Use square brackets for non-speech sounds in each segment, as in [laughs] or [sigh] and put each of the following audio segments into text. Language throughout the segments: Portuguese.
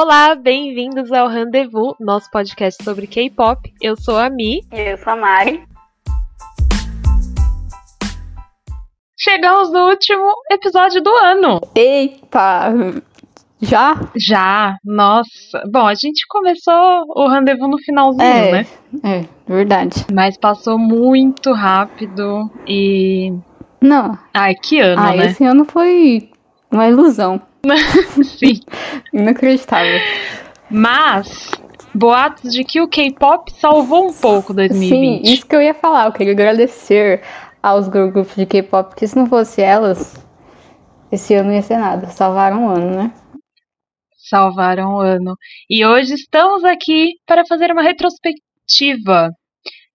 Olá, bem-vindos ao Rendezvous, nosso podcast sobre K-pop. Eu sou a Mi. Eu sou a Mari. Chegamos no último episódio do ano. Eita! Já? Já, nossa. Bom, a gente começou o rendezvous no finalzinho, é, né? É, verdade. Mas passou muito rápido e. Não. Ai, que ano, ah, né? Esse ano foi uma ilusão. Sim. Inacreditável. Mas, boatos de que o K-pop salvou um pouco 2020. Sim, isso que eu ia falar. Eu queria agradecer aos grupos de K-pop, porque se não fosse elas, esse ano não ia ser nada. Salvaram o ano, né? Salvaram o ano. E hoje estamos aqui para fazer uma retrospectiva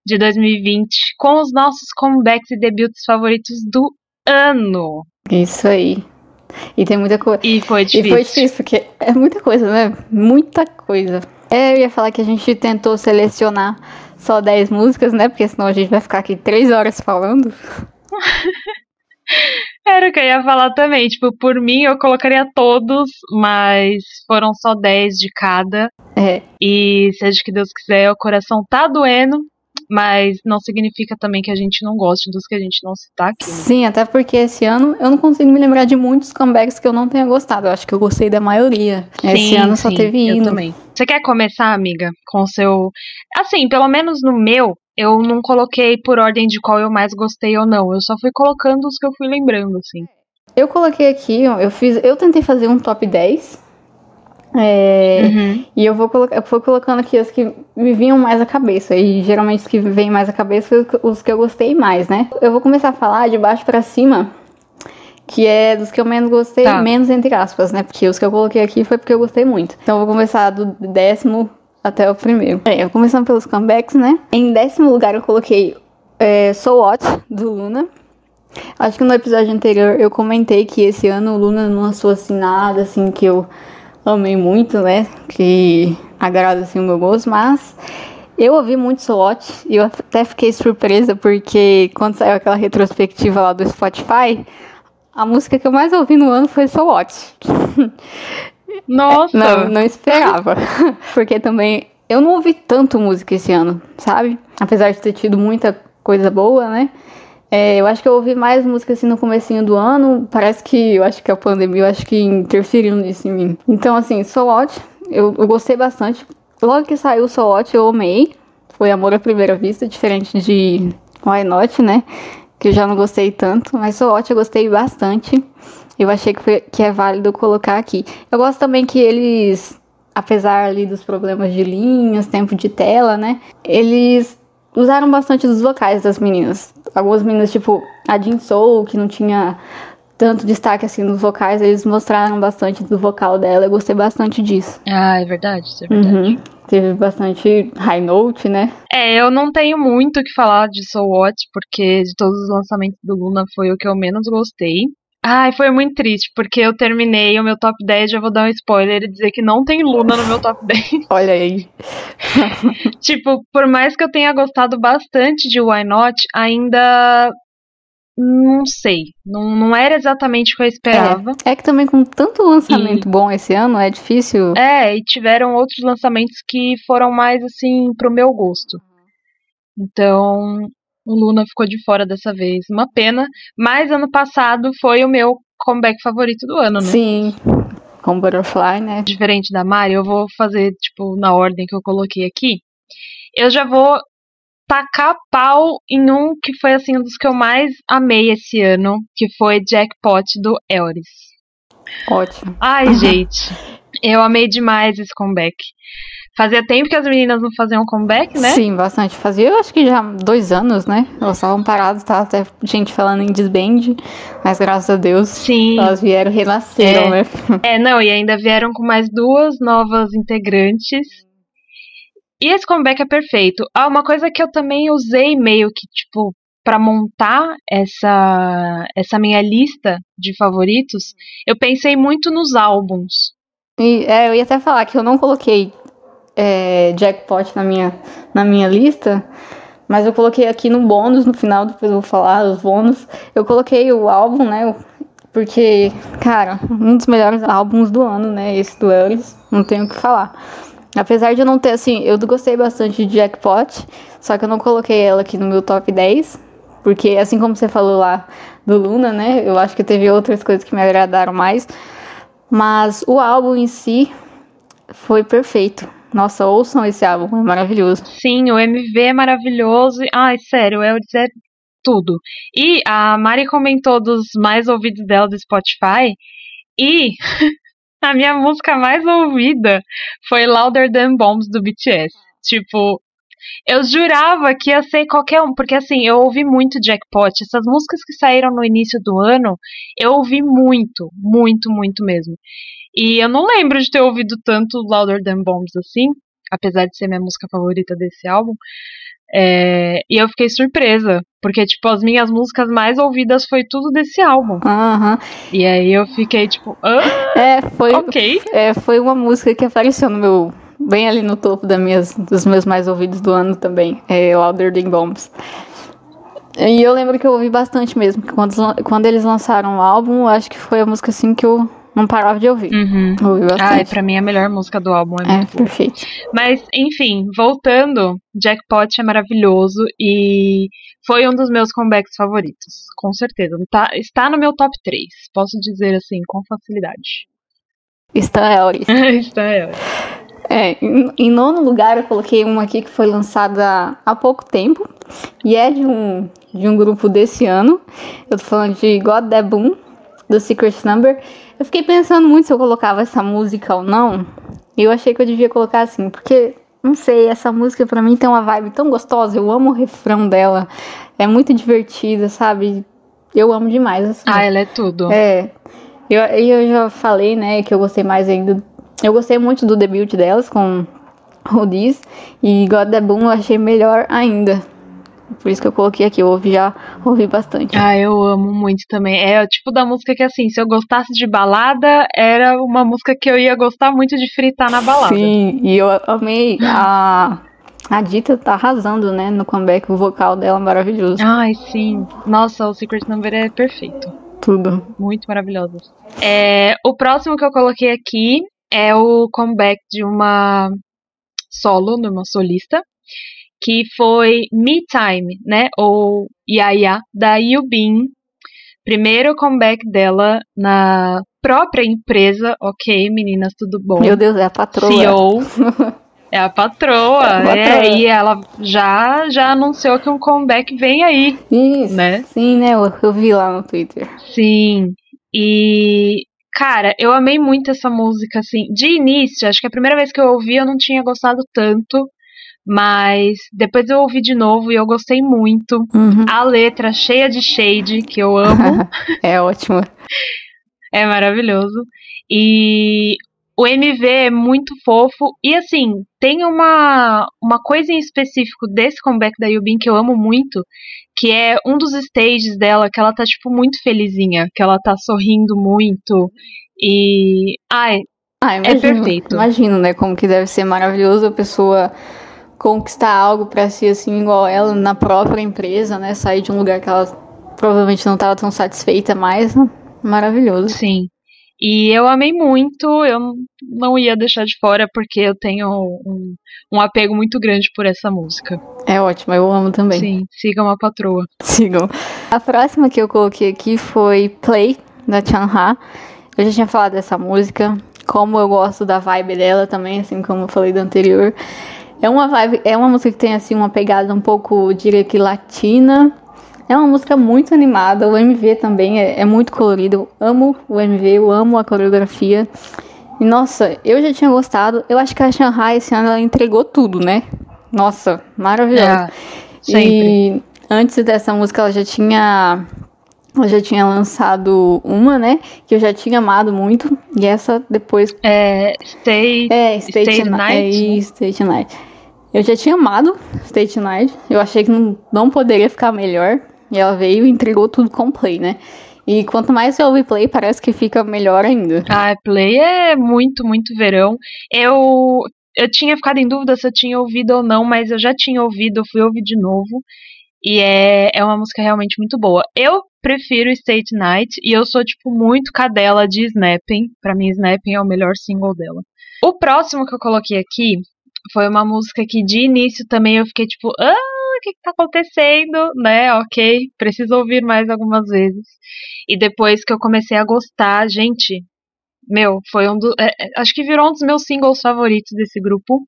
de 2020 com os nossos comebacks e debuts favoritos do ano. Isso aí. E tem muita coisa. E foi difícil. E foi difícil, porque é muita coisa, né? Muita coisa. É, eu ia falar que a gente tentou selecionar só 10 músicas, né? Porque senão a gente vai ficar aqui 3 horas falando. [laughs] Era o que eu ia falar também. Tipo, por mim eu colocaria todos, mas foram só 10 de cada. É. E seja que Deus quiser, o coração tá doendo. Mas não significa também que a gente não goste dos que a gente não citar aqui. Né? Sim, até porque esse ano eu não consigo me lembrar de muitos comebacks que eu não tenha gostado. Eu acho que eu gostei da maioria. Sim, esse ano sim, só teve eu hino. também. Você quer começar, amiga, com o seu. Assim, pelo menos no meu, eu não coloquei por ordem de qual eu mais gostei ou não. Eu só fui colocando os que eu fui lembrando, assim. Eu coloquei aqui, eu fiz. Eu tentei fazer um top 10. É, Uhum. E eu vou colocar, eu fui colocando aqui os que me vinham mais à cabeça. E geralmente os que vêm mais à cabeça foi os que eu gostei mais, né? Eu vou começar a falar de baixo pra cima, que é dos que eu menos gostei, Tá. menos entre aspas, né? Porque os que eu coloquei aqui foi porque eu gostei muito. Então eu vou começar do décimo até o primeiro. É, eu começando pelos comebacks, né? Em décimo lugar eu coloquei é, So What, do Luna. Acho que no episódio anterior eu comentei que esse ano o Luna não lançou assim nada assim que eu amei muito, né? Que agrada assim o meu gosto, mas eu ouvi muito So What e eu até fiquei surpresa porque quando saiu aquela retrospectiva lá do Spotify, a música que eu mais ouvi no ano foi So What. [laughs] Nossa! Não, não esperava. [laughs] Porque também eu não ouvi tanto música esse ano, sabe? Apesar de ter tido muita coisa boa, né? É, eu acho que eu ouvi mais música assim no comecinho do ano. Parece que eu acho que a pandemia eu acho que interferiu nisso em mim. Então, assim, So What, eu, eu gostei bastante. Logo que saiu So What, eu amei. Foi amor à primeira vista, diferente de Why Not, né? Que eu já não gostei tanto. Mas So What eu gostei bastante. Eu achei que, foi- que é válido colocar aqui. Eu gosto também que eles, apesar ali dos problemas de linhas, tempo de tela, né? Eles usaram bastante dos vocais das meninas. Algumas meninas, tipo a Jin Soul, que não tinha tanto destaque assim nos vocais, eles mostraram bastante do vocal dela. Eu gostei bastante disso. Ah, é verdade, isso é verdade. Uhum. Teve bastante high note, né? É, eu não tenho muito o que falar de So What, porque de todos os lançamentos do Luna foi o que eu menos gostei. Ai, foi muito triste, porque eu terminei o meu top 10, já vou dar um spoiler e dizer que não tem Luna no meu top [laughs] 10. Olha aí. [laughs] tipo, por mais que eu tenha gostado bastante de Why Not, ainda não sei. Não, não era exatamente o que eu esperava. É que também com tanto lançamento bom esse ano, é difícil. É, e tiveram outros lançamentos que foram mais assim pro meu gosto. Então, o Luna ficou de fora dessa vez. Uma pena, mas ano passado foi o meu comeback favorito do ano, né? Sim. Com Butterfly, né? Diferente da Mari, eu vou fazer tipo na ordem que eu coloquei aqui. Eu já vou tacar pau em um que foi assim um dos que eu mais amei esse ano, que foi Jackpot do Elris. Ótimo. Ai, [laughs] gente, eu amei demais esse comeback. Fazia tempo que as meninas não faziam comeback, né? Sim, bastante. Fazia, eu acho que já dois anos, né? Elas estavam paradas, tá até gente falando em disband, mas graças a Deus Sim. elas vieram, renasceram, É. né? [laughs] É, não, e ainda vieram com mais duas novas integrantes. E esse comeback é perfeito. Ah, uma coisa que eu também usei meio que, tipo, pra montar essa, essa minha lista de favoritos, eu pensei muito nos álbuns. E é, eu ia até falar que eu não coloquei é, Jackpot na minha, na minha lista, mas eu coloquei aqui no bônus, no final, depois eu vou falar os bônus. Eu coloquei o álbum, né? porque, cara, um dos melhores álbuns do ano, né? Esse do Ellis, não tenho o que falar. Apesar de eu não ter, assim, eu gostei bastante de Jackpot, só que eu não coloquei ela aqui no meu top 10, porque assim como você falou lá do Luna, né? Eu acho que teve outras coisas que me agradaram mais. Mas o álbum em si foi perfeito. Nossa, ouçam esse álbum, é maravilhoso. Sim, o MV é maravilhoso. Ai, sério, o Elvis é tudo. E a Mari comentou dos mais ouvidos dela do Spotify. E [laughs] a minha música mais ouvida foi Louder Than Bombs do BTS. Tipo, eu jurava que ia ser qualquer um, porque assim, eu ouvi muito Jackpot. Essas músicas que saíram no início do ano, eu ouvi muito, muito, muito mesmo. E eu não lembro de ter ouvido tanto Louder Than Bombs assim, apesar de ser minha música favorita desse álbum. É, e eu fiquei surpresa, porque, tipo, as minhas músicas mais ouvidas foi tudo desse álbum. Uhum. E aí eu fiquei, tipo, ah, é, foi, ok. É, foi uma música que apareceu no meu. Bem ali no topo das minhas, dos meus mais ouvidos do ano também. É Louder Than Bombs. E eu lembro que eu ouvi bastante mesmo. Quando, quando eles lançaram o álbum, acho que foi a música assim que eu não parava de ouvir. Uhum. Ouvi bastante. Ai, pra mim a melhor música do álbum é, é perfeito. Mas, enfim, voltando, Jackpot é maravilhoso e foi um dos meus comebacks favoritos, com certeza. Tá, está no meu top 3, posso dizer assim, com facilidade. Está Elris. [laughs] está Elris. É, em, nono lugar eu coloquei uma aqui que foi lançada há pouco tempo e é de um, de um grupo desse ano. Eu tô falando de God That Boom, do Secret Number. Eu fiquei pensando muito se eu colocava essa música ou não. E eu achei que eu devia colocar assim, porque, não sei, essa música pra mim tem uma vibe tão gostosa. Eu amo o refrão dela. É muito divertida, sabe? Eu amo demais, assim. Ah, ela é tudo. É. Eu, eu já falei, né, que eu gostei mais ainda. Eu gostei muito do debut delas com o Diz. E God the Boom eu achei melhor ainda. Por isso que eu coloquei aqui, eu ouvi, já ouvi bastante. Ah, eu amo muito também. É o tipo da música que, assim, se eu gostasse de balada, era uma música que eu ia gostar muito de fritar na balada. Sim, e eu amei a. A Dita tá arrasando, né, no comeback, o vocal dela é maravilhoso. Ai, sim. Nossa, o Secret Number é perfeito. Tudo. Muito maravilhoso. É, o próximo que eu coloquei aqui é o comeback de uma solo, de uma solista, que foi Me Time, né? Ou Yaya, da Yubin. Primeiro comeback dela na própria empresa. Ok, meninas, tudo bom? Meu Deus, é a patroa. CEO. [laughs] É a patroa, é, a patroa. é, e ela já, já anunciou que um comeback vem aí. Isso, né? Sim, né? Eu, eu vi lá no Twitter. Sim, e Cara, eu amei muito essa música, assim. De início, acho que a primeira vez que eu ouvi eu não tinha gostado tanto. Mas depois eu ouvi de novo e eu gostei muito. Uhum. A letra cheia de shade, que eu amo. [laughs] é ótimo. É maravilhoso. E o MV é muito fofo. E assim, tem uma, uma coisa em específico desse comeback da Yubin que eu amo muito. Que é um dos stages dela, que ela tá, tipo, muito felizinha. Que ela tá sorrindo muito. E. Ai, ah, imagino, é perfeito. Imagino, né? Como que deve ser maravilhoso a pessoa conquistar algo para si assim igual ela na própria empresa, né? Sair de um lugar que ela provavelmente não estava tão satisfeita mais, né? maravilhoso. Sim. E eu amei muito, eu não ia deixar de fora porque eu tenho um, um apego muito grande por essa música. É ótimo, eu amo também. Sim, sigam a patroa. Sigam. A próxima que eu coloquei aqui foi Play, da Chanha. Eu já tinha falado dessa música, como eu gosto da vibe dela também, assim como eu falei da anterior. É uma vibe, é uma música que tem assim uma pegada um pouco, diria que latina. É uma música muito animada, o MV também é, é muito colorido. Eu amo o MV, eu amo a coreografia. E nossa, eu já tinha gostado. Eu acho que a Shanghai esse ano ela entregou tudo, né? Nossa, maravilhosa. É, sempre. E antes dessa música ela já tinha ela já tinha lançado uma, né? Que eu já tinha amado muito. E essa depois. É. Stay. É, State, State Night. É, State Night. Eu já tinha amado State Night. Eu achei que não, não poderia ficar melhor. E ela veio e entregou tudo com Play, né? E quanto mais eu ouvi Play, parece que fica melhor ainda. Ah, Play é muito, muito verão. Eu, eu tinha ficado em dúvida se eu tinha ouvido ou não, mas eu já tinha ouvido, eu fui ouvir de novo. E é, é uma música realmente muito boa. Eu prefiro State Night e eu sou, tipo, muito cadela de Snapping. Pra mim, Snapping é o melhor single dela. O próximo que eu coloquei aqui foi uma música que de início também eu fiquei tipo, ah, que, que tá acontecendo? Né, ok, preciso ouvir mais algumas vezes. E depois que eu comecei a gostar, gente, meu, foi um dos. É, é, acho que virou um dos meus singles favoritos desse grupo,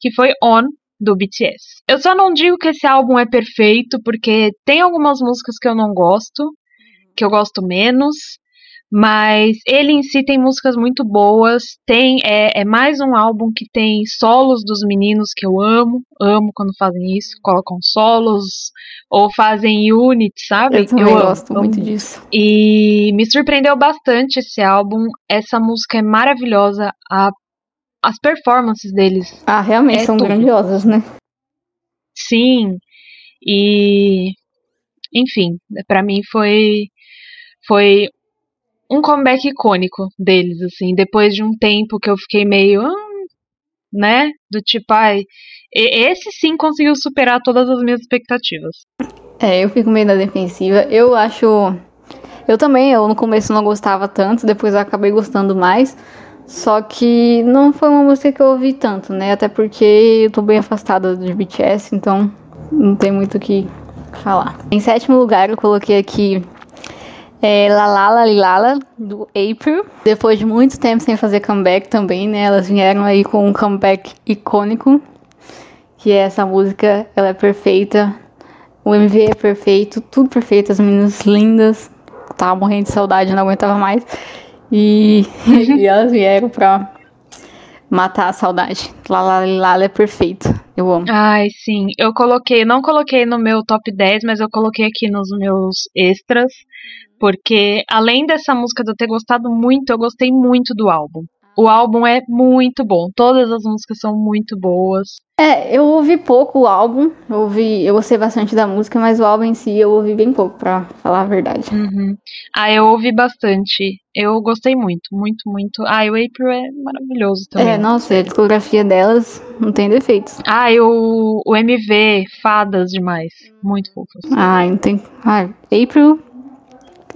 que foi On, do BTS. Eu só não digo que esse álbum é perfeito, porque tem algumas músicas que eu não gosto, que eu gosto menos, mas ele em si tem músicas muito boas. Tem é, é, mais um álbum que tem solos dos meninos que eu amo, amo quando fazem isso, colocam solos ou fazem unit, sabe? Eu também eu gosto amo. muito disso. E me surpreendeu bastante esse álbum. Essa música é maravilhosa. A, as performances deles. Ah, realmente é são tudo. grandiosas, né? Sim. E enfim, para mim foi foi um comeback icônico deles, assim, depois de um tempo que eu fiquei meio, hum, né, do tipo, ai, esse sim conseguiu superar todas as minhas expectativas. É, eu fico meio na defensiva. Eu acho, eu também, eu no começo não gostava tanto, depois eu acabei gostando mais. Só que não foi uma música que eu ouvi tanto, né? Até porque eu tô bem afastada de BTS, então não tem muito o que falar. Em sétimo lugar, eu coloquei aqui é, Lalala Lilala, do April. Depois de muito tempo sem fazer comeback também, né? Elas vieram aí com um comeback icônico, que é essa música, ela é perfeita. O MV é perfeito, tudo perfeito, as meninas lindas. Tava morrendo de saudade, não aguentava mais. E, [laughs] e elas vieram pra matar a saudade. Lala Lala é perfeito. Eu amo. Ai, sim. Eu coloquei, não coloquei no meu top 10, mas eu coloquei aqui nos meus extras. Porque além dessa música de eu ter gostado muito, eu gostei muito do álbum. O álbum é muito bom. Todas as músicas são muito boas. É, eu ouvi pouco o álbum. Eu, ouvi, eu gostei bastante da música, mas o álbum em si eu ouvi bem pouco, pra falar a verdade. Uhum. Ah, eu ouvi bastante. Eu gostei muito, muito, muito. Ah, o April é maravilhoso também. É, nossa, a discografia delas não tem defeitos. Ah, e o, o MV, fadas demais. Muito fofas. Ah, não tem. Ah, April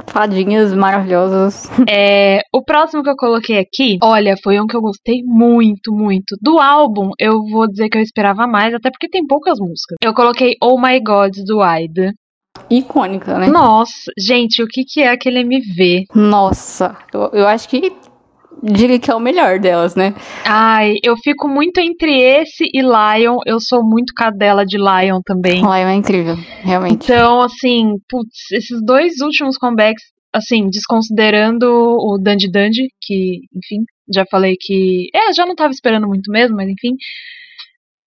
Fadinhas maravilhosas. [laughs] É, o próximo que eu coloquei aqui, olha, foi um que eu gostei muito, muito. Do álbum, eu vou dizer que eu esperava mais, até porque tem poucas músicas. Eu coloquei Oh My God do Aida. Icônica, né? Nossa, gente, o que, que é aquele MV? Nossa, eu, eu acho que diria que é o melhor delas, né? Ai, eu fico muito entre esse e Lion. Eu sou muito cadela de Lion também. Lion é incrível, realmente. Então, assim, putz, esses dois últimos comebacks, assim, desconsiderando o Dandy Dandy, que, enfim, já falei que. É, já não tava esperando muito mesmo, mas enfim.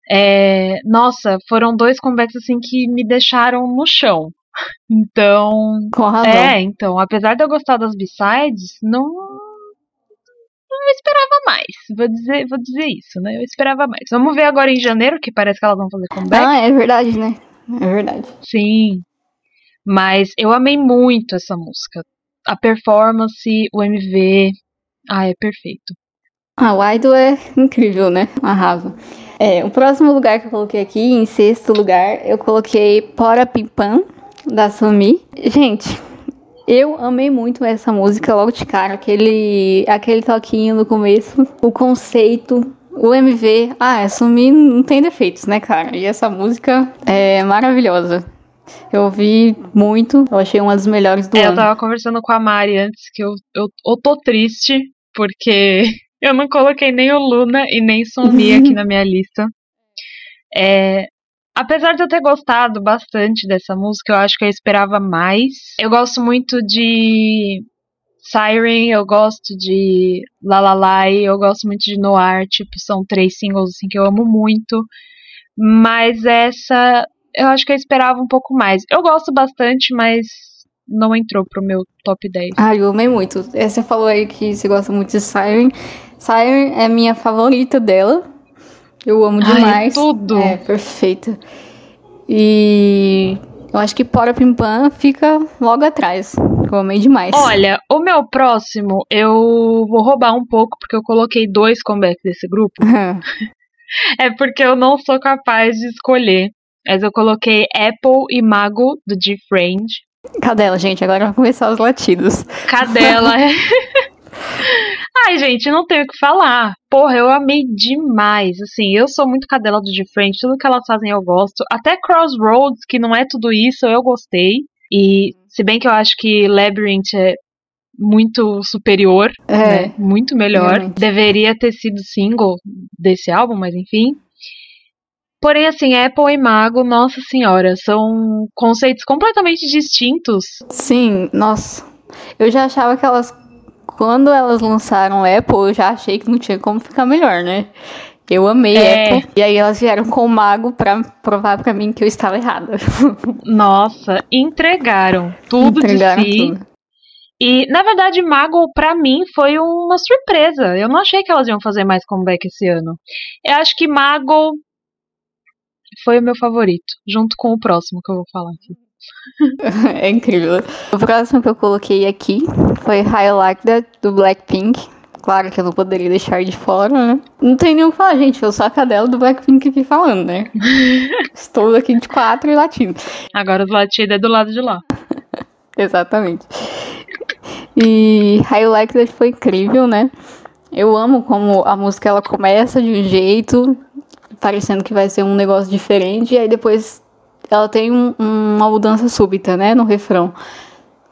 É, nossa, foram dois comebacks assim que me deixaram no chão. [laughs] Então. Com razão. É, então, apesar de eu gostar das B-sides, não eu esperava mais. Vou dizer, vou dizer isso, né? Eu esperava mais. Vamos ver agora em janeiro, que parece que elas vão fazer comeback. Ah, é verdade, né? É verdade. Sim. Mas eu amei muito essa música. A performance, o MV. Ah, é perfeito. Ah, o Idol é incrível, né? Arrasa. É, o próximo lugar que eu coloquei aqui, em sexto lugar, eu coloquei Pora Pimpam, da Sumi. Gente, eu amei muito essa música logo de cara, aquele, aquele toquinho no começo, o conceito, o MV. Ah, Sumi não tem defeitos, né, cara? E essa música é maravilhosa. Eu ouvi muito, eu achei uma das melhores do é, ano. Eu tava conversando com a Mari antes que eu, eu, eu tô triste, porque [laughs] eu não coloquei nem o Luna e nem Sumi aqui na minha lista. É, Apesar de eu ter gostado bastante dessa música, eu acho que eu esperava mais. Eu gosto muito de Siren, eu gosto de La La eu gosto muito de Noir, tipo, são três singles assim que eu amo muito. Mas essa eu acho que eu esperava um pouco mais. Eu gosto bastante, mas não entrou pro meu top 10. Ah, eu amei muito. Você falou aí que você gosta muito de Siren. Siren é minha favorita dela. Eu amo demais. Ai, tudo. É, perfeito. E eu acho que Pora Pimpam fica logo atrás. Eu amei demais. Olha, o meu próximo eu vou roubar um pouco, porque eu coloquei dois comebacks desse grupo. [laughs] é porque eu não sou capaz de escolher. Mas eu coloquei Apple e Mago do G-Friend. Cadela, gente, agora vai começar os latidos. Cadela. é. [laughs] [laughs] Ai, gente, não tenho o que falar. Porra, eu amei demais. Assim, eu sou muito cadela do de frente, tudo que elas fazem eu gosto. Até Crossroads, que não é tudo isso, eu gostei. E se bem que eu acho que Labyrinth é muito superior, É. né? Muito melhor. realmente. Deveria ter sido single desse álbum, mas enfim. Porém, assim, Apple e Mago, nossa senhora, são conceitos completamente distintos. Sim, nossa. Eu já achava que elas. Quando elas lançaram Apple, eu já achei que não tinha como ficar melhor, né? Eu amei É. Apple. E aí elas vieram com o Mago pra provar pra mim que eu estava errada. [laughs] Nossa, entregaram tudo Entregaram de si. tudo. E, na verdade, Mago, pra mim, foi uma surpresa. Eu não achei que elas iam fazer mais comeback esse ano. Eu acho que Mago foi o meu favorito, junto com o próximo que eu vou falar aqui. [laughs] É incrível. O próximo que eu coloquei aqui foi High Like That, do Blackpink. Claro que eu não poderia deixar de fora, né? Não tem nem o que falar, gente. Eu sou a cadela do Blackpink aqui falando, né? [laughs] Estou aqui de quatro e latindo. Agora os latidos é do lado de lá. [laughs] Exatamente. E High Like That foi incrível, né? Eu amo como a música ela começa de um jeito, parecendo que vai ser um negócio diferente, e aí depois ela tem um- uma mudança súbita, né? No refrão.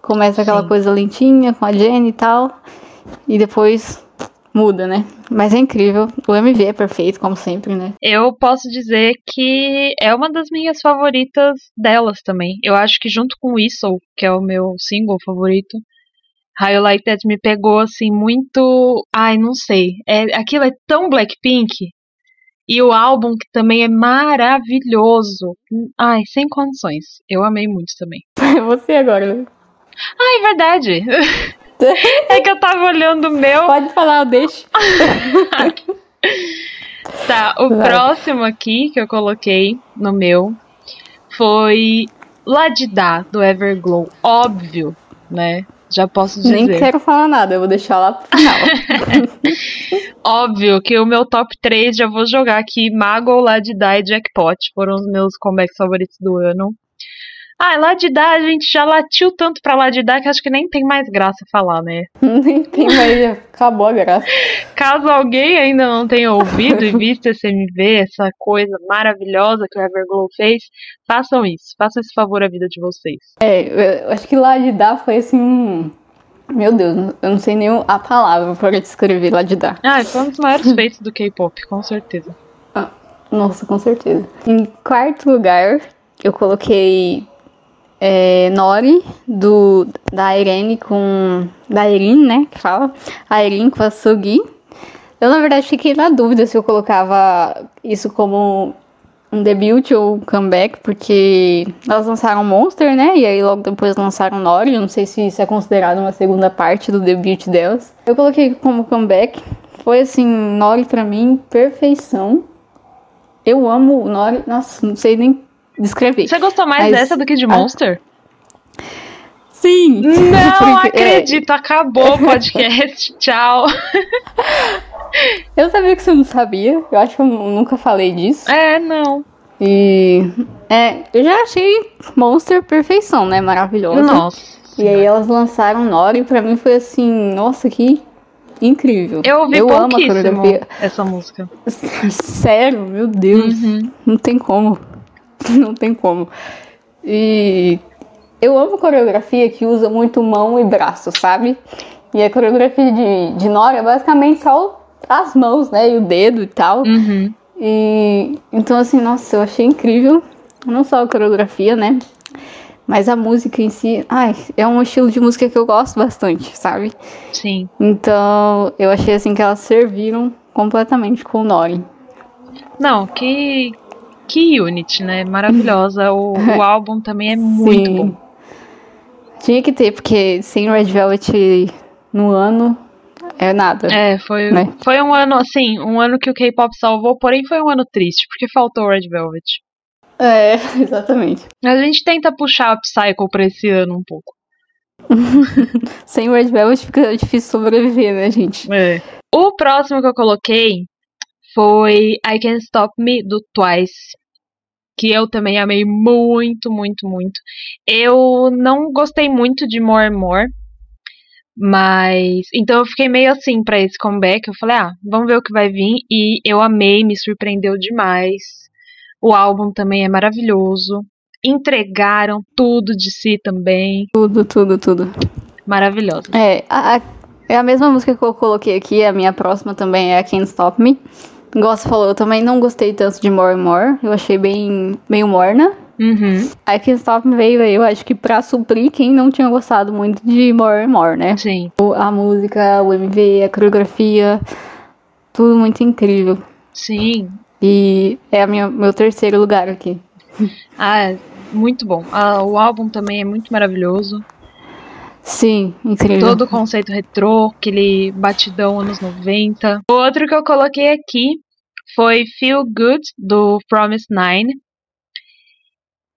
Começa aquela Sim. coisa lentinha com a Jenny e tal, e depois muda, né? Mas é incrível. O MV é perfeito, como sempre, né? Eu posso dizer que é uma das minhas favoritas delas também. Eu acho que junto com Whistle, que é o meu single favorito, That me pegou assim muito. Ai, não sei. É, aquilo é tão Blackpink. E o álbum que também é maravilhoso. Ai, sem condições. Eu amei muito também. É [laughs] você agora, né? Ah, é verdade. [laughs] é que eu tava olhando o meu. Pode falar, eu deixo. [laughs] Tá, o Vai. próximo aqui que eu coloquei no meu foi Ladidá, do Everglow. Óbvio, né? Já posso dizer. Nem quero falar nada, eu vou deixar lá pro final. [laughs] Óbvio que o meu top 3 já vou jogar aqui. Mago, Ladidá e Jackpot foram os meus comebacks favoritos do ano. Ah, Ladidá, a gente já latiu tanto pra Ladidá que acho que nem tem mais graça falar, né? [laughs] Nem tem mais, acabou a graça. Caso alguém ainda não tenha ouvido e visto esse MV, essa coisa maravilhosa que o Everglow fez, façam isso. Façam esse favor à vida de vocês. É, eu acho que lá de dar foi assim um. Meu Deus, eu não sei nem a palavra para descrever lá de dar. Ah, foi um dos maiores feitos do K-pop, com certeza. Nossa, com certeza. Em quarto lugar, eu coloquei é, Nori, do, da Irene com. Da Irene, né? Que fala. A Irene com a Sugi. Eu, na verdade, fiquei na dúvida se eu colocava isso como um debut ou um comeback, porque elas lançaram Monster, né? E aí logo depois lançaram Nori. Eu não sei se isso é considerado uma segunda parte do debut delas. Eu coloquei como comeback. Foi assim, Nori pra mim, perfeição. Eu amo Nori. Nossa, não sei nem descrever. Você gostou mais Mas- dessa do que de Monster? Sim! Não [laughs] é, acredito, acabou o podcast. [laughs] Tchau. eu sabia que você não sabia. Eu acho que eu nunca falei disso. É, não. E. É, eu já achei Monster perfeição, né? Maravilhosa. Nossa. E aí elas lançaram Nori e pra mim foi assim, nossa, que incrível. Eu ouvi eu amo a coreografia. essa música. [laughs] Sério, meu Deus. Uhum. Não tem como. [laughs] Não tem como. E eu amo coreografia que usa muito mão e braço, sabe? E a coreografia de, de Nora é basicamente só as mãos, né? E o dedo e tal. Uhum. E então, assim, nossa, eu achei incrível. Não só a coreografia, né? Mas a música em si, ai, é um estilo de música que eu gosto bastante, sabe? Sim. Então, eu achei assim que elas serviram completamente com o Nori. Não, que. Que unit, né? Maravilhosa. O, [laughs] o álbum também é muito Sim. bom. Tinha que ter, porque sem Red Velvet no ano é nada. É, foi, Né? foi um ano, assim, um ano que o K-pop salvou, porém foi um ano triste, porque faltou o Red Velvet. É, [laughs] exatamente. A gente tenta puxar a Psycho pra esse ano um pouco. [laughs] Sem Red Velvet fica difícil sobreviver, né, gente? É. O próximo que eu coloquei foi I Can't Stop Me, do Twice. Que eu também amei muito, muito, muito. Eu não gostei muito de More and More, mas então eu fiquei meio assim para esse comeback. Eu falei, ah, vamos ver o que vai vir e eu amei, me surpreendeu demais. O álbum também é maravilhoso. Entregaram tudo de si também. Tudo, tudo, tudo. Maravilhoso. É, a, a, é a mesma música que eu coloquei aqui, a minha próxima também é a Can't Stop Me. Você falou, eu também não gostei tanto de More and More. Eu achei bem meio morna. Uhum. A Can't Stop Me veio aí, eu acho que pra suprir quem não tinha gostado muito de More and More, né? Sim. A música, o MV, a coreografia, tudo muito incrível. Sim. E é a minha, meu terceiro lugar aqui. Ah, é muito bom. Ah, o álbum também é muito maravilhoso. Sim, incrível. Todo o conceito retrô, aquele batidão anos 90. O outro que eu coloquei aqui foi Feel Good, do Promise Nine.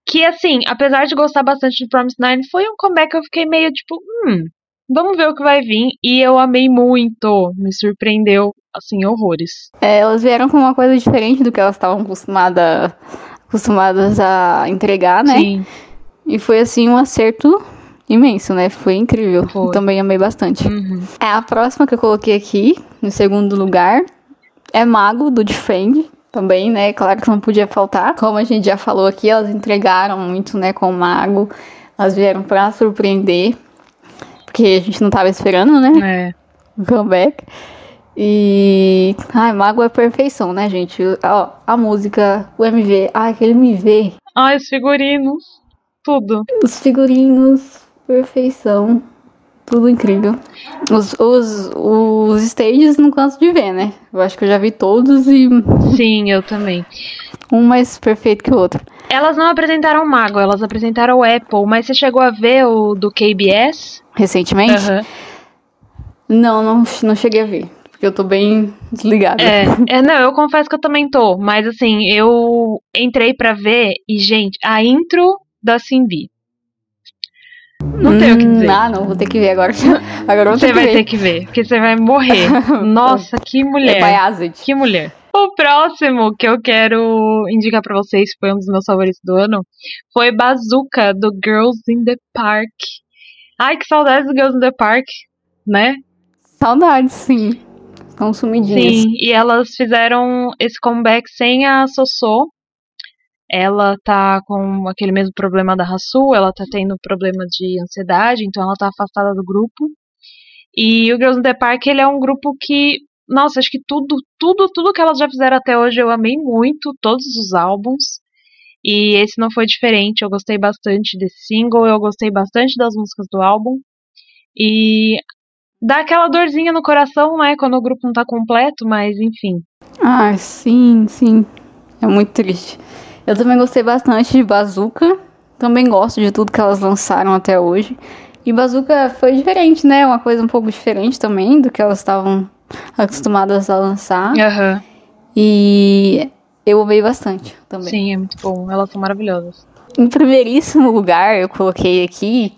Que, assim, apesar de gostar bastante do Promise Nine, foi um comeback que eu fiquei meio tipo, hum, vamos ver o que vai vir. E eu amei muito, me surpreendeu, assim, horrores. É, elas vieram com uma coisa diferente do que elas estavam acostumada, acostumadas a entregar, né? Sim, E foi, assim, um acerto imenso, né? Foi incrível. Foi. Também amei bastante. uhum. É, a próxima que eu coloquei aqui, no segundo lugar, é Mago, do Defend. Também, né? Claro que não podia faltar. Como a gente já falou aqui, elas entregaram muito, né, com o Mago. Elas vieram pra surpreender. Porque a gente não tava esperando, né? é. O comeback. E. Ai, Mago é perfeição, né, gente? Ó, a música, o MV. Ai, aquele MV. Ai, os figurinos, tudo. Os figurinos, perfeição. Tudo incrível. Os, os, os stages não canso de ver, né? Eu acho que eu já vi todos e Sim, eu também. um mais perfeito que o outro. Elas não apresentaram o Mago, elas apresentaram o Apple, mas você chegou a ver o do KBS? Recentemente? Aham. Não, não, não cheguei a ver. Porque eu tô bem desligada. É, [laughs] é, não, eu confesso que eu também tô, mas assim, eu entrei pra ver e, gente, a intro da Simbi. Não tenho o que dizer. Ah, não, vou ter que ver agora. [laughs] Agora eu vou Você ter vai ver. ter que ver, porque você vai morrer. [laughs] Nossa, que É mulher. Bayazid. Que mulher. O próximo que eu quero indicar pra vocês, foi um dos meus favoritos do ano, foi Bazooka, do Girls in the Park. Ai, que saudades do Girls in the Park, né? Saudades, sim. Estão sumidinhas. Sim, e elas fizeram esse comeback sem a Sossô. Ela tá com aquele mesmo problema da Rassu, ela tá tendo problema de ansiedade, então ela tá afastada do grupo. E o Girls in the Park, ele é um grupo que, nossa, acho que tudo, tudo, tudo que elas já fizeram até hoje eu amei muito, todos os álbuns. E esse não foi diferente, eu gostei bastante desse single, eu gostei bastante das músicas do álbum. E dá aquela dorzinha no coração, né, quando o grupo não tá completo, mas enfim. Ah, sim, sim. É muito triste. Eu também gostei bastante de Bazooka. Também gosto de tudo que elas lançaram até hoje. E Bazooka foi diferente, né? Uma coisa um pouco diferente também do que elas estavam acostumadas a lançar. Aham. E eu amei bastante também. Sim, é muito bom. Elas são maravilhosas. Em primeiríssimo lugar, eu coloquei aqui,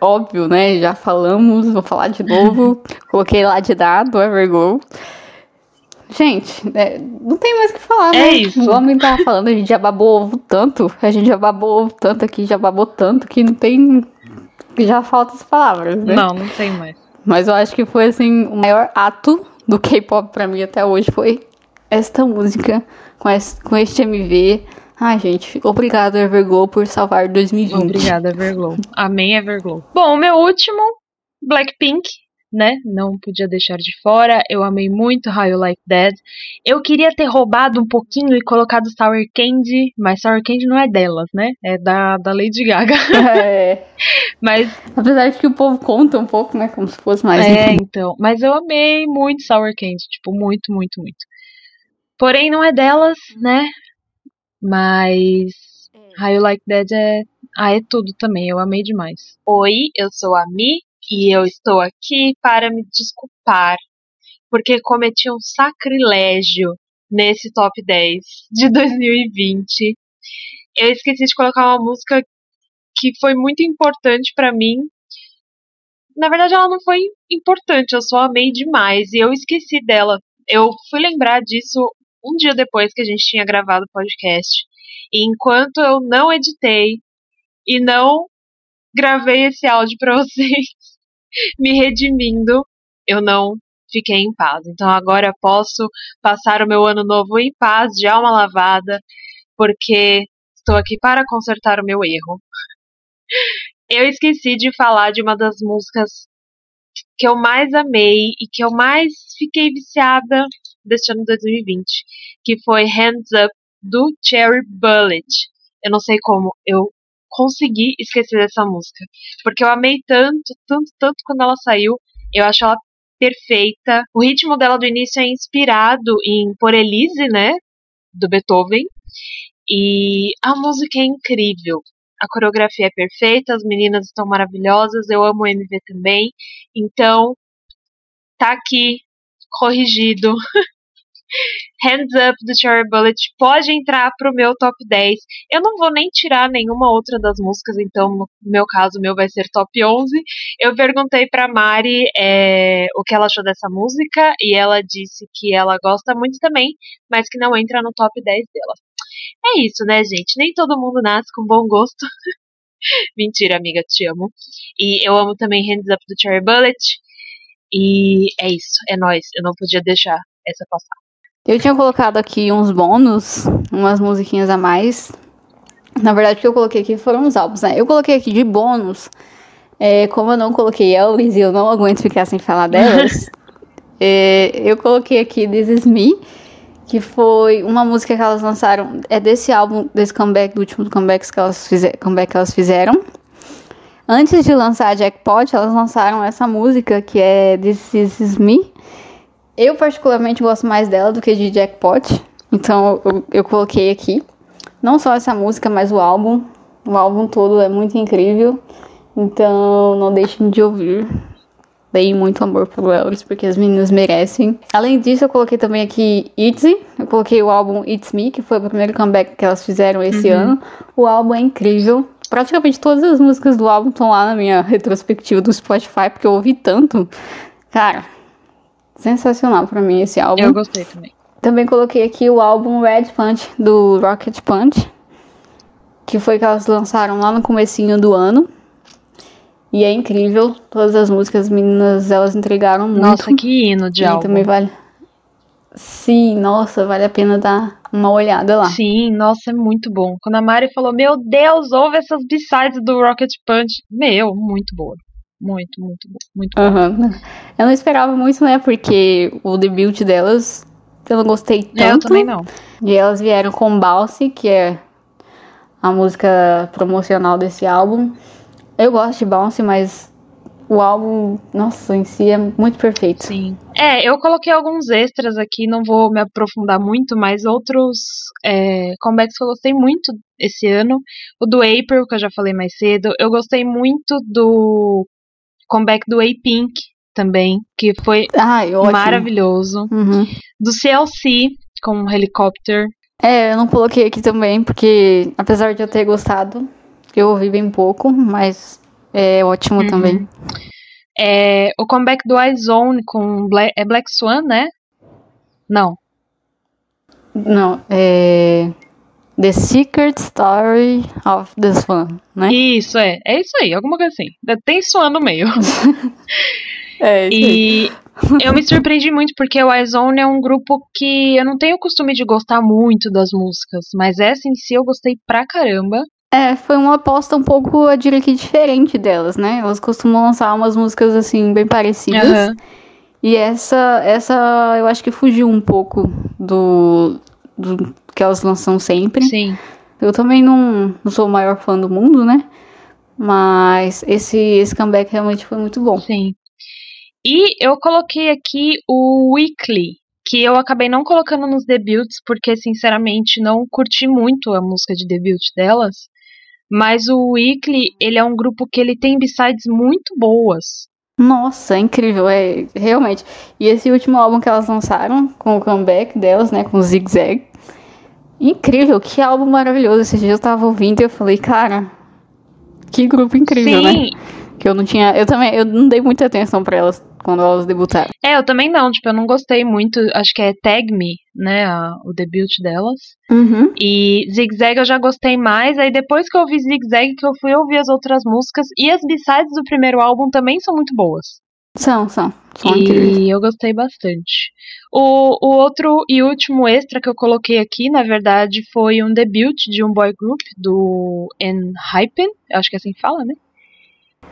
óbvio, né? Já falamos, vou falar de novo. [laughs] coloquei lá de dado, Everglow. Gente, é, não tem mais o que falar, É né? isso. O homem tava falando, a gente já babou ovo tanto, a gente já babou ovo tanto aqui, já babou tanto que não tem. Já falta as palavras, né? Não, não tem mais. Mas eu acho que foi assim, o maior ato do K-pop pra mim até hoje foi esta música com, esse, com este MV. Ai, gente, obrigado Everglow por salvar 2020. Obrigada, Everglow. Amém, Everglow. Bom, o meu último, Blackpink, né? Não podia deixar de fora. Eu amei muito How You Like That. Eu queria ter roubado um pouquinho e colocado Sour Candy, mas Sour Candy não é delas, né? É da, da Lady Gaga. [laughs] É, mas apesar de que o povo conta um pouco, né? Como se fosse mais. É, então. Mas eu amei muito Sour Candy. Tipo, muito, muito, muito. Porém, não é delas, né? Mas. How You Like That é. Ah, é tudo também. Eu amei demais. Oi, eu sou a Mi e eu estou aqui para me desculpar. Porque cometi um sacrilégio nesse top 10 de 2020. Eu esqueci de colocar uma música que foi muito importante pra mim na verdade, ela não foi importante, eu só amei demais e eu esqueci dela. Eu fui lembrar disso um dia depois que a gente tinha gravado o podcast. E enquanto eu não editei e não gravei esse áudio para [laughs] vocês, me redimindo, eu não fiquei em paz. Então agora posso passar o meu ano novo em paz, de alma lavada, porque estou aqui para consertar o meu erro. Eu esqueci de falar de uma das músicas que eu mais amei e que eu mais fiquei viciada deste ano de 2020, que foi Hands Up do Cherry Bullet. Eu não sei como eu consegui esquecer dessa música, porque eu amei tanto, tanto, tanto quando ela saiu. Eu acho ela perfeita. O ritmo dela do início é inspirado em Por Elise, né, do Beethoven. E a música é incrível. A coreografia é perfeita, as meninas estão maravilhosas, eu amo o MV também. Então, tá aqui corrigido. [laughs] Hands Up do Cherry Bullet pode entrar pro meu top 10. Eu não vou nem tirar nenhuma outra das músicas, então no meu caso, o meu vai ser top 11. Eu perguntei pra Mari é, o que ela achou dessa música e ela disse que ela gosta muito também, mas que não entra no top 10 dela. É isso, né, gente? Nem todo mundo nasce com bom gosto. [laughs] Mentira, amiga, te amo. E eu amo também Hands Up do Cherry Bullet. E é isso, é nós. Eu não podia deixar essa passar. Eu tinha colocado aqui uns bônus, umas musiquinhas a mais. Na verdade, o que eu coloquei aqui foram os álbuns, né? Eu coloquei aqui de bônus, é, como eu não coloquei Elvis e eu não aguento ficar sem falar delas, [laughs] é, eu coloquei aqui This Is Me, que foi uma música que elas lançaram, é desse álbum, desse comeback, do último comeback que elas, fizer, comeback que elas fizeram. Antes de lançar Jackpot, elas lançaram essa música que é This Is Me, eu particularmente gosto mais dela do que de Jackpot, então eu, eu coloquei aqui. Não só essa música, mas o álbum. O álbum todo é muito incrível. Então não deixem de ouvir. Deem muito amor pro Elris, porque as meninas merecem. Além disso, eu coloquei também aqui Itzy. Eu coloquei o álbum It's Me, que foi o primeiro comeback que elas fizeram esse uhum. ano. O álbum é incrível. Praticamente todas as músicas do álbum estão lá na minha retrospectiva do Spotify, porque eu ouvi tanto. Cara, sensacional para mim esse álbum. Eu gostei também. Também coloquei aqui o álbum Red Punch do Rocket Punch, que foi que elas lançaram lá no comecinho do ano. E é incrível, todas as músicas meninas elas entregaram muito. Nossa, que hino de e álbum. também vale. Sim, nossa, vale a pena dar uma olhada lá. Sim, nossa, é muito bom. Quando a Mari falou, meu Deus, ouve essas b-sides do Rocket Punch. Meu, muito boa. Muito, muito, muito uhum. Eu não esperava muito, né? Porque o debut delas eu não gostei tanto. É, eu também não. E elas vieram com Balse, que é a música promocional desse álbum. Eu gosto de Bounce, mas o álbum, nossa, em si é muito perfeito. Sim. É, eu coloquei alguns extras aqui, não vou me aprofundar muito, mas outros é, comebacks que eu gostei muito esse ano. O do April, que eu já falei mais cedo. Eu gostei muito do comeback do A-Pink também, que foi Ai, maravilhoso. Uhum. Do CLC, com o Helicopter. É, eu não coloquei aqui também, porque apesar de eu ter gostado, eu ouvi bem pouco, mas é ótimo uhum. também. É, o comeback do iZone com Black, é Black Swan, né? Não. Não, é. The Secret Story of the Swan, né? Isso, é. É isso aí, alguma coisa assim. Tem Swan no meio. [laughs] é, isso E eu me surpreendi muito porque o iZone é um grupo que eu não tenho o costume de gostar muito das músicas, mas essa em si eu gostei pra caramba. É, foi uma aposta um pouco, eu diria que diferente delas, né? Elas costumam lançar umas músicas assim, bem parecidas. Uhum. E essa, essa eu acho que fugiu um pouco do, do que elas lançam sempre. Sim. Eu também não, não sou o maior fã do mundo, né? Mas esse, esse comeback realmente foi muito bom. Sim. E eu coloquei aqui o Weekly, que eu acabei não colocando nos debuts, porque sinceramente não curti muito a música de debut delas. Mas o Weekly, ele é um grupo que ele tem b-sides muito boas. Nossa, é incrível, é realmente. E esse último álbum que elas lançaram, com o comeback delas, né, com o Zig Zag, incrível, que álbum maravilhoso. Esse dia eu tava ouvindo e eu falei, cara, que grupo incrível, né? Sim. né? Que eu não tinha, eu também, eu não dei muita atenção para elas quando elas debutaram. É, eu também não, tipo, eu não gostei muito, acho que é Tag Me, né, a, o debut delas. Uhum. E Zig Zag eu já gostei mais, aí depois que eu ouvi Zig Zag que eu fui ouvir as outras músicas, e as b-sides do primeiro álbum também são muito boas. São, são. são. E eu gostei bastante. O, o outro e último extra que eu coloquei aqui, na verdade, foi um debut de um boy group do Enhypen, acho que é assim que fala, né?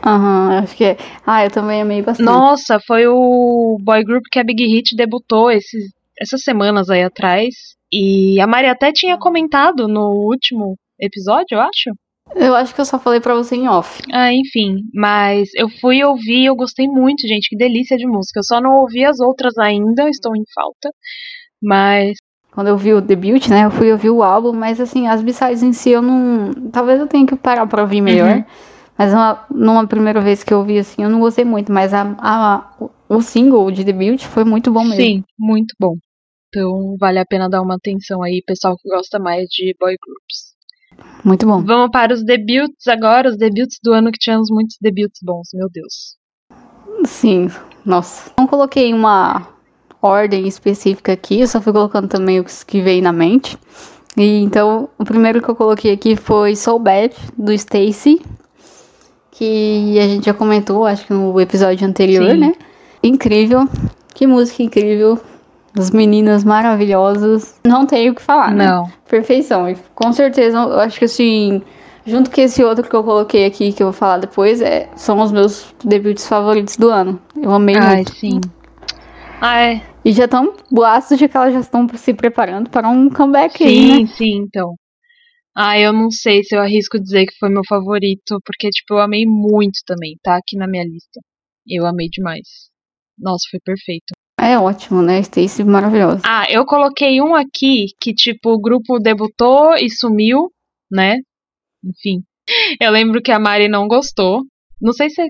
Aham, acho que é. Ah, eu também amei bastante. Nossa, foi o boy group que a Big Hit debutou esses, essas semanas aí atrás. E a Mari até tinha comentado no último episódio, eu acho. Eu acho que eu só falei pra você em off. Ah, enfim, mas eu fui ouvir e eu gostei muito, gente, que delícia de música. Eu só não ouvi as outras ainda, estou em falta. Mas Quando eu vi o debut, né, eu fui ouvir o álbum, mas assim, as b-sides em si eu não. Talvez eu tenha que parar pra ouvir melhor. Uhum. Mas uma, numa primeira vez que eu ouvi assim, eu não gostei muito. Mas a, a- o single de debut foi muito bom mesmo. sim, muito bom. Então vale a pena dar uma atenção aí, pessoal que gosta mais de boy groups. Muito bom. Vamos para os debuts agora, os debuts do ano que tivemos muitos debuts bons, meu Deus. Sim, nossa. Não coloquei uma ordem específica aqui, eu só fui colocando também os que veio na mente. E então, o primeiro que eu coloquei aqui foi Soul Bad, do Stacy, que a gente já comentou, acho que no episódio anterior, Sim. né? Incrível, que música incrível, as meninas maravilhosas, não tenho o que falar, né? Não. Perfeição. E com certeza, eu acho que assim, junto com esse outro que eu coloquei aqui, que eu vou falar depois, é, são os meus debuts favoritos do ano. Eu amei Ai, muito. sim. Ai, E já estão boatos de que elas já estão se preparando para um comeback aí, sim, né? sim, então. Ai, eu não sei se eu arrisco dizer que foi meu favorito, porque, tipo, eu amei muito também, tá aqui na minha lista. Eu amei demais. Nossa, foi perfeito. É ótimo, né? Stacy maravilhosa. Ah, eu coloquei um aqui que, tipo, o grupo debutou e sumiu, né? Enfim. Eu lembro que a Mari não gostou. Não sei se,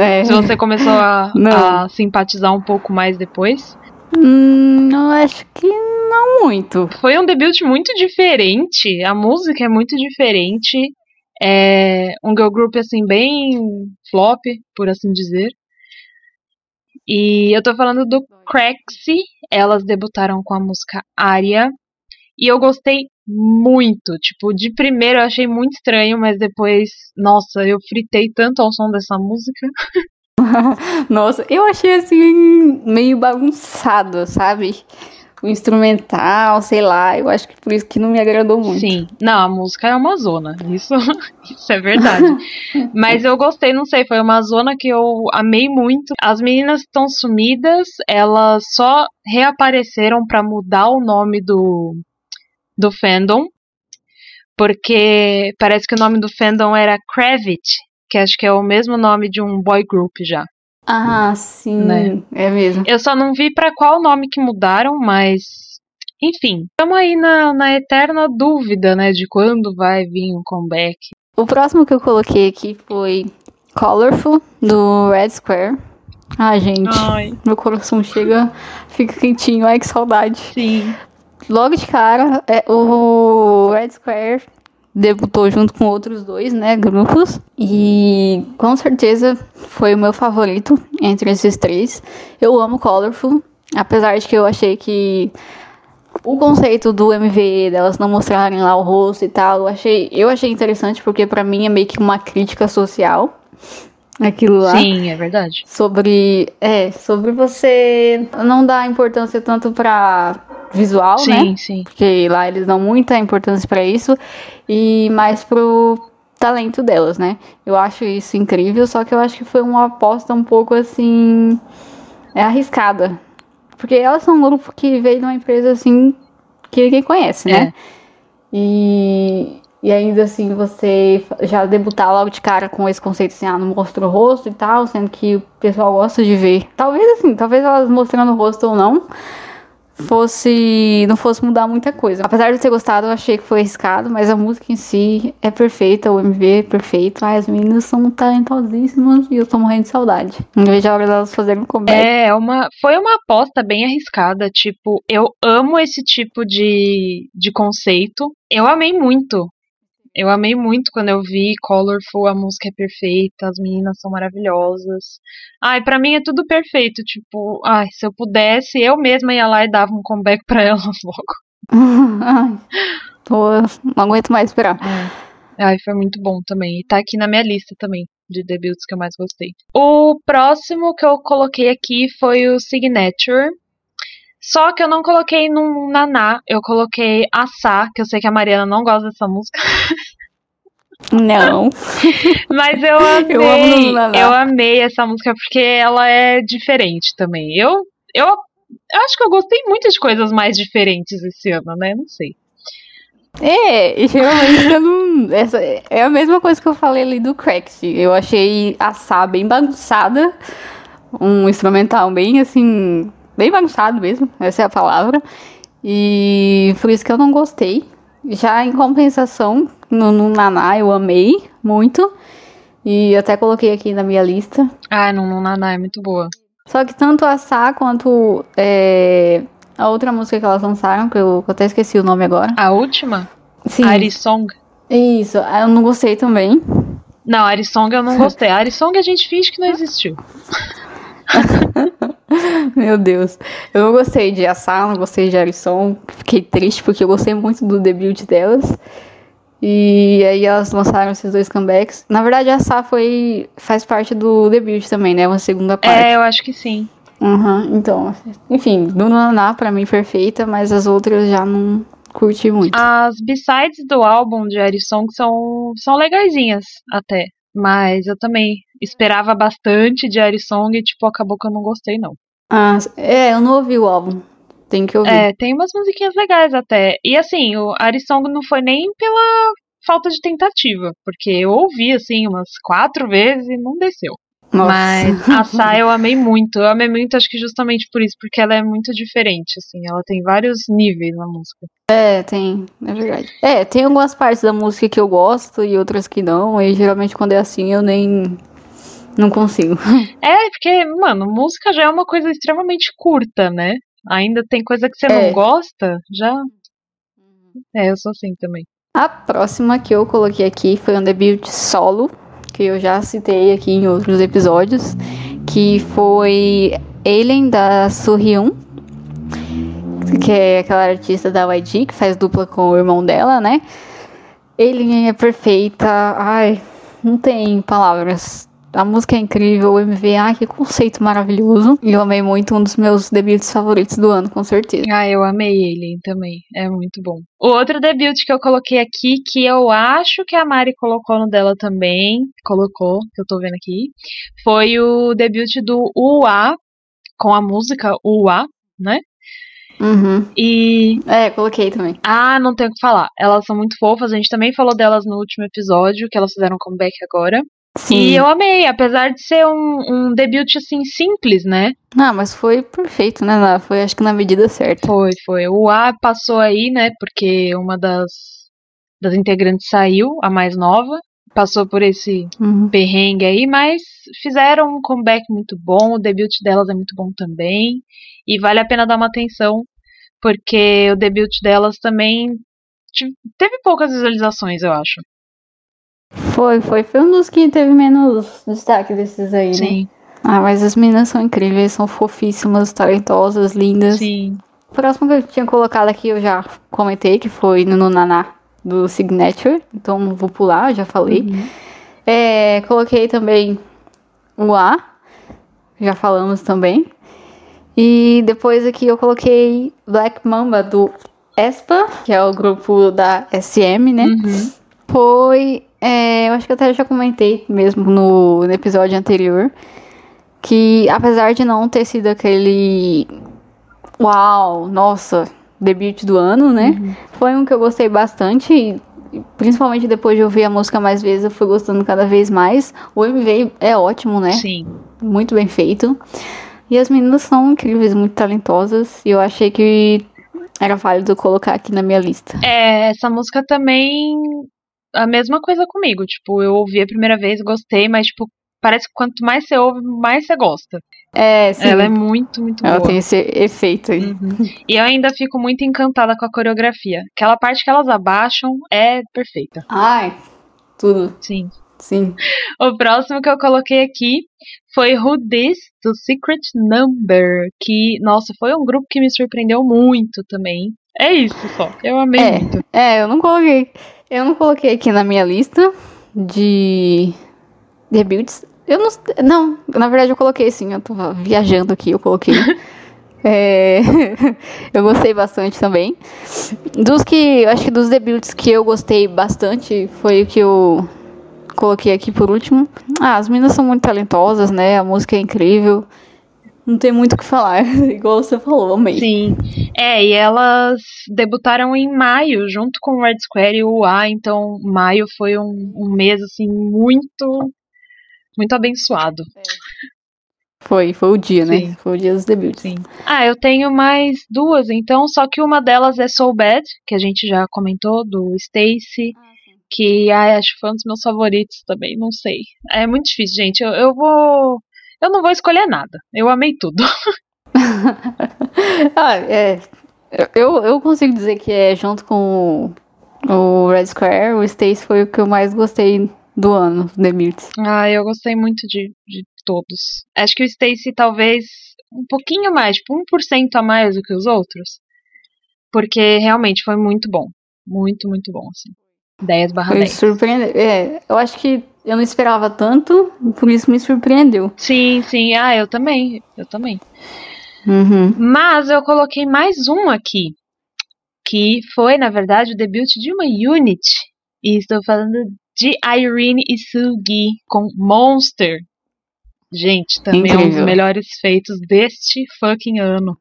É. se você começou a, [laughs] a simpatizar um pouco mais depois. Hum, eu acho que não muito. Foi um debut muito diferente. A música é muito diferente. É um girl group, assim, bem flop, por assim dizer. E eu tô falando do Craxy. Elas debutaram com a música Aria. E eu gostei muito. Tipo, de primeiro eu achei muito estranho, mas depois, nossa, eu fritei tanto ao som dessa música. [laughs] Nossa, eu achei assim meio bagunçado, sabe? O instrumental, sei lá, eu acho que por isso que não me agradou muito. Sim. Não, a música é uma zona. Isso, [laughs] isso é verdade. [laughs] Mas eu gostei, não sei, foi uma zona que eu amei muito. As meninas estão sumidas, elas só reapareceram pra mudar o nome do do fandom, porque parece que o nome do fandom era Kravitz, que acho que é o mesmo nome de um boy group já. Ah, sim, Né? é mesmo. Eu só não vi pra qual nome que mudaram, mas enfim, estamos aí na, na eterna dúvida, né, de quando vai vir um comeback. O próximo que eu coloquei aqui foi Colorful, do Red Square. Ah, gente, Ai, meu coração chega, fica quentinho, ai que saudade. sim. Logo de cara, é, o Red Square debutou junto com outros dois, né, grupos. E com certeza foi o meu favorito entre esses três. Eu amo Colorful, apesar de que eu achei que o conceito do MV delas não mostrarem lá o rosto e tal, eu achei, eu achei interessante porque pra mim é meio que uma crítica social. Aquilo lá Sim, é verdade. sobre é sobre você não dar importância tanto pra visual, sim, né? sim. Porque lá eles dão muita importância pra isso e mais pro talento delas, né? Eu acho isso incrível, só que eu acho que foi uma aposta um pouco assim é arriscada. Porque elas são um grupo que veio de uma empresa assim que ninguém conhece, né? E, e ainda assim você já debutar logo de cara com esse conceito assim, ah, não mostra o rosto e tal, sendo que o pessoal gosta de ver. Talvez assim, talvez elas mostrando o rosto ou não, fosse não fosse mudar muita coisa. Apesar de ter gostado, eu achei que foi arriscado, mas a música em si é perfeita, o MV é perfeito. Ai, as meninas são talentosíssimas e eu tô morrendo de saudade. Não vejo a hora delas fazerem um comeback. É, uma, foi uma aposta bem arriscada. Tipo, eu amo esse tipo de, de conceito. Eu amei muito. Eu amei muito quando eu vi Colorful, a música é perfeita, as meninas são maravilhosas. Ai, para mim é tudo perfeito, tipo, ai, se eu pudesse, eu mesma ia lá e dava um comeback pra [laughs] elas logo. ai, tô, não aguento mais esperar. É. Ai, foi muito bom também. E tá aqui na minha lista também de debuts que eu mais gostei. O próximo que eu coloquei aqui foi o Signature. Só que eu não coloquei no Naná, eu coloquei Assá, que eu sei que a Mariana não gosta dessa música. [laughs] Não. [laughs] Mas eu amei. Eu, amo eu amei essa música porque ela é diferente também. Eu, eu, eu acho que eu gostei muito de coisas mais diferentes esse ano, né? Não sei. É, geralmente eu não. Essa é a mesma coisa que eu falei ali do Cracked. Eu achei a Sá bem bagunçada. Um instrumental bem assim. Bem bagunçado mesmo, essa é a palavra. E por isso que eu não gostei. Já em compensação, no, no Naná eu amei muito. E até coloquei aqui na minha lista. Ah, no, Naná é muito boa. Só que tanto a Sá quanto é, a outra música que elas lançaram, que eu, que eu até esqueci o nome agora. A última? Sim. Arisong. Isso, eu não gostei também. Não, Arisong eu não gostei. Arisong a gente finge que não existiu. [laughs] [laughs] Meu Deus. Eu não gostei de Assá, não gostei de Arisong. Fiquei triste porque eu gostei muito do debut delas. E aí elas lançaram esses dois comebacks. Na verdade, a Assá foi, faz parte do debut também, né? Uma segunda parte. É, eu acho que sim. Uhum, então, enfim, do Naná pra mim perfeita, mas as outras já não curti muito. As B-sides do álbum de Arisong são, são legaisinhas até, mas eu também esperava bastante de Arisong e, tipo, acabou que eu não gostei, não. Ah, é, eu não ouvi o álbum. Tem que ouvir. É, tem umas musiquinhas legais até. E assim, o Arisong não foi nem pela falta de tentativa, porque eu ouvi, assim, umas quatro vezes e não desceu. Nossa. Mas a [laughs] Sai eu amei muito. Eu amei muito, acho que justamente por isso, porque ela é muito diferente, assim. Ela tem vários níveis na música. É, tem, é verdade. É, tem algumas partes da música que eu gosto e outras que não. E geralmente quando é assim eu nem. Não consigo. [laughs] É, porque, mano, música já é uma coisa extremamente curta, né? Ainda tem coisa que você é. não gosta, já. É, eu sou assim também. A próxima que eu coloquei aqui foi um debut solo que eu já citei aqui em outros episódios, que foi Alien da Surhyun, que é aquela artista da YG que faz dupla com o irmão dela, né? Alien é perfeita, ai, não tem palavras. A música é incrível, o MV, ai, que conceito maravilhoso. E eu amei muito, um dos meus debuts favoritos do ano, com certeza. Ah, eu amei ele também, é muito bom. O outro debut que eu coloquei aqui, que eu acho que a Mari colocou no dela também, colocou, que eu tô vendo aqui, foi o debut do UA, com a música UA, né? Uhum. E. É, coloquei também. Ah, não tenho o que falar. Elas são muito fofas. A gente também falou delas no último episódio, que elas fizeram comeback agora. Sim. E eu amei, apesar de ser um, um debut assim simples, né? Ah, mas foi perfeito, né? Foi acho que na medida certa. Foi, foi. O A passou aí, né? Porque uma das, das integrantes saiu, a mais nova. Passou por esse uhum. perrengue aí, mas fizeram um comeback muito bom. O debut delas é muito bom também. E vale a pena dar uma atenção, porque o debut delas também teve poucas visualizações, eu acho. Foi, foi. Foi um dos que teve menos destaque desses aí, Sim. né? Ah, mas as meninas são incríveis, são fofíssimas, talentosas, lindas. Sim. O próximo que eu tinha colocado aqui eu já comentei, que foi no Naná do Signature. Então não vou pular, já falei. Uhum. É, coloquei também o A, já falamos também. E depois aqui eu coloquei Black Mamba do ESPA, que é o grupo da SM, né? Uhum. Foi é, eu acho que até já comentei mesmo no, no episódio anterior que apesar de não ter sido aquele uau, nossa, debut do ano, né? Uhum. Foi um que eu gostei bastante e principalmente depois de ouvir a música mais vezes, eu fui gostando cada vez mais. O MV é ótimo, né? Sim. Muito bem feito. E as meninas são incríveis, muito talentosas. E eu achei que era válido colocar aqui na minha lista. É, essa música também a mesma coisa comigo. Tipo, eu ouvi a primeira vez, gostei, mas, tipo, parece que quanto mais você ouve, mais você gosta. É, sim. Ela é muito, muito Ela boa. tem esse efeito aí. Uhum. E eu ainda fico muito encantada com a coreografia. Aquela parte que elas abaixam é perfeita. Ai, tudo. Sim. Sim. O próximo que eu coloquei aqui foi Who This do Secret Number, que, nossa, foi um grupo que me surpreendeu muito também. É isso só. Eu amei É. muito. É, eu não coloquei. Eu não coloquei aqui na minha lista de debuts. Eu não. Não, na verdade eu coloquei sim, eu tava viajando aqui, eu coloquei. [laughs] É, [laughs] eu gostei bastante também. Dos que. Acho que dos debuts que eu gostei bastante foi o que eu coloquei aqui por último. Ah, as meninas são muito talentosas, né? A música é incrível. Não tem muito o que falar. [laughs] Igual você falou, amei. Sim. É, e elas debutaram em maio, junto com o Red Square e o A, então maio foi um, um mês, assim, muito. Muito abençoado. Foi, foi o dia, né? Sim. Foi o dia dos debuts. Sim. Ah, eu tenho mais duas, então, só que uma delas é Soul Bad, que a gente já comentou, do Stacy, que ai, acho que foi um dos meus favoritos também, não sei. É muito difícil, gente. Eu, eu vou. Eu não vou escolher nada. Eu amei tudo. [laughs] [laughs] ah, é. Eu, eu consigo dizer que é junto com o, Red Square, o Stacy foi o que eu mais gostei do ano, The Mutes. Ah, eu gostei muito de, de todos. Acho que o Stacy talvez um pouquinho mais, tipo 1% a mais do que os outros. Porque realmente foi muito bom. Muito, muito bom, assim. 10 barra Foi 10. surpreendente. É, eu acho que eu não esperava tanto, por isso me surpreendeu. Sim, sim. Ah, eu também. Eu também. Uhum. Mas eu coloquei mais um aqui. Que foi, na verdade, o debut de uma unit. E estou falando de Irene e Sugi com Monster. Gente, também é um dos Incrível. melhores feitos deste fucking ano.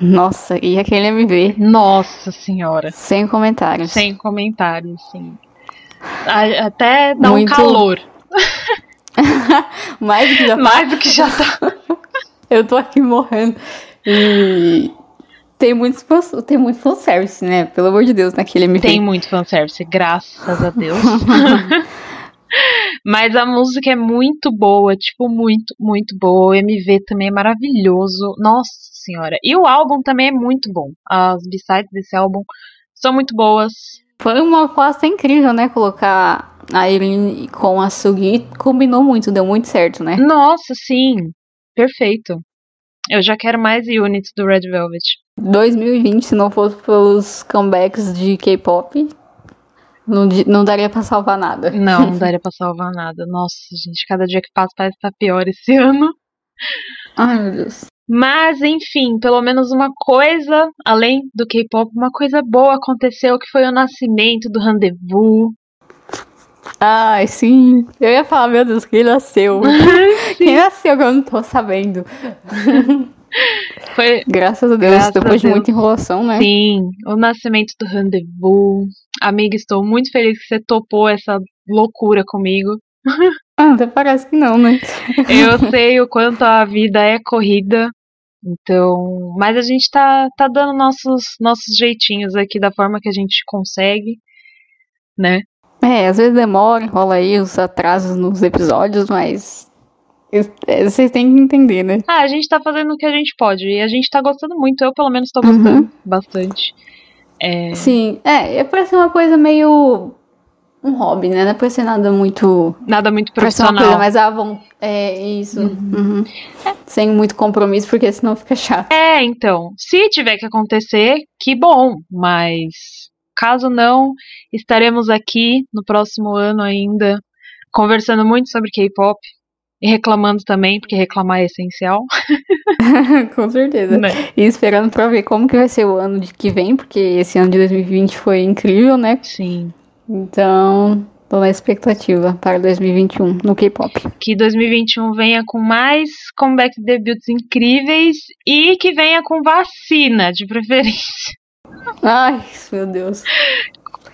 Nossa, e aquele MV? Nossa senhora. Sem comentários. Sem comentários, sim. Até dá Muito- um calor. Mais do que já Mais do que já tá. [laughs] Eu tô aqui morrendo. E tem muito, tem muito fanservice, né? Pelo amor de Deus, naquele MV. Tem muito fanservice, graças a Deus. [laughs] Mas a música é muito boa, tipo, muito, muito boa. O MV também é maravilhoso. Nossa senhora. E o álbum também é muito bom. As b-sides desse álbum são muito boas. Foi uma aposta incrível, né? Colocar a Irene com a Sugi. Combinou muito, deu muito certo, né? Nossa, sim. Perfeito. Eu já quero mais units do Red Velvet. 2020, se não fosse pelos comebacks de K-pop, não, não daria pra salvar nada. Não, não [laughs] daria pra salvar nada. Nossa, gente, cada dia que passa parece que tá pior esse [laughs] ano. Ai, meu Deus. Mas, enfim, pelo menos uma coisa, além do K-pop, uma coisa boa aconteceu, que foi o nascimento do Rendezvous. Ai, sim. Eu ia falar, meu Deus, quem nasceu? [laughs] quem nasceu que eu não tô sabendo? [laughs] Foi, Graças a Deus, Graças depois a de Deus. muita enrolação, né? sim, o nascimento do Rendezvous. Amiga, estou muito feliz que você topou essa loucura comigo. [laughs] Ah, até parece que não, né? Eu [laughs] sei o quanto a vida é corrida. Então, mas a gente tá, tá dando nossos, nossos jeitinhos aqui da forma que a gente consegue, né? É, às vezes demora, rola aí os atrasos nos episódios, mas é, vocês têm que entender, né? Ah, a gente tá fazendo o que a gente pode e a gente tá gostando muito. Eu, pelo menos, tô Uhum. gostando bastante. É, Sim, é, ser uma coisa meio um hobby, né? Não é pra ser nada muito. nada muito uma coisa profissional. mais avon. É isso. Uhum. Sem muito compromisso, porque senão fica chato. É, então, se tiver que acontecer, que bom, mas caso não, estaremos aqui no próximo ano ainda, conversando muito sobre K-pop e reclamando também, porque reclamar é essencial, [laughs] [laughs] Com certeza. né? E esperando pra ver como que vai ser o ano de que vem, porque esse ano de 2020 foi incrível, né? Sim. Então, tô na expectativa para 2021 no K-pop. Que 2021 venha com mais comeback debuts incríveis e que venha com vacina, de preferência. Ai, meu Deus.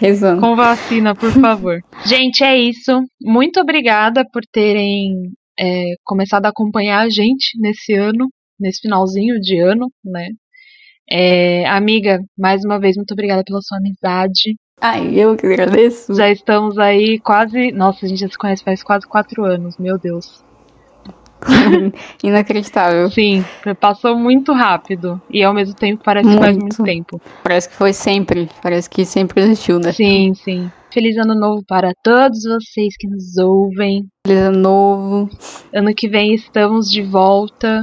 Rezando. Com vacina, por favor. [laughs] Gente, é isso. Muito obrigada por terem é, começado a acompanhar a gente nesse ano, nesse finalzinho de ano, né? É, amiga, mais uma vez, muito obrigada pela sua amizade. Ai, eu que agradeço. Já estamos aí quase. Nossa, a gente já se conhece faz quase quatro anos, meu Deus. [laughs] Inacreditável. Sim, passou muito rápido. E ao mesmo tempo parece muito. que faz muito tempo. Parece que foi sempre. Parece que sempre existiu, né? Sim, sim. Feliz ano novo para todos vocês que nos ouvem. Feliz ano novo. Ano que vem estamos de volta.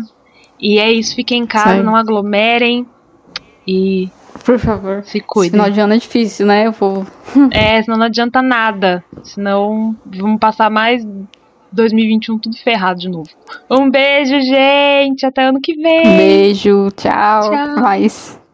E é isso, fiquem em casa, Sim. não aglomerem. E. Por favor. Se cuidem. Final de ano é difícil, né? O povo. [laughs] é, senão não adianta nada. Senão vamos passar mais 2021 tudo ferrado de novo. Um beijo, gente. Até ano que vem. Beijo. Tchau. Tchau. Mais.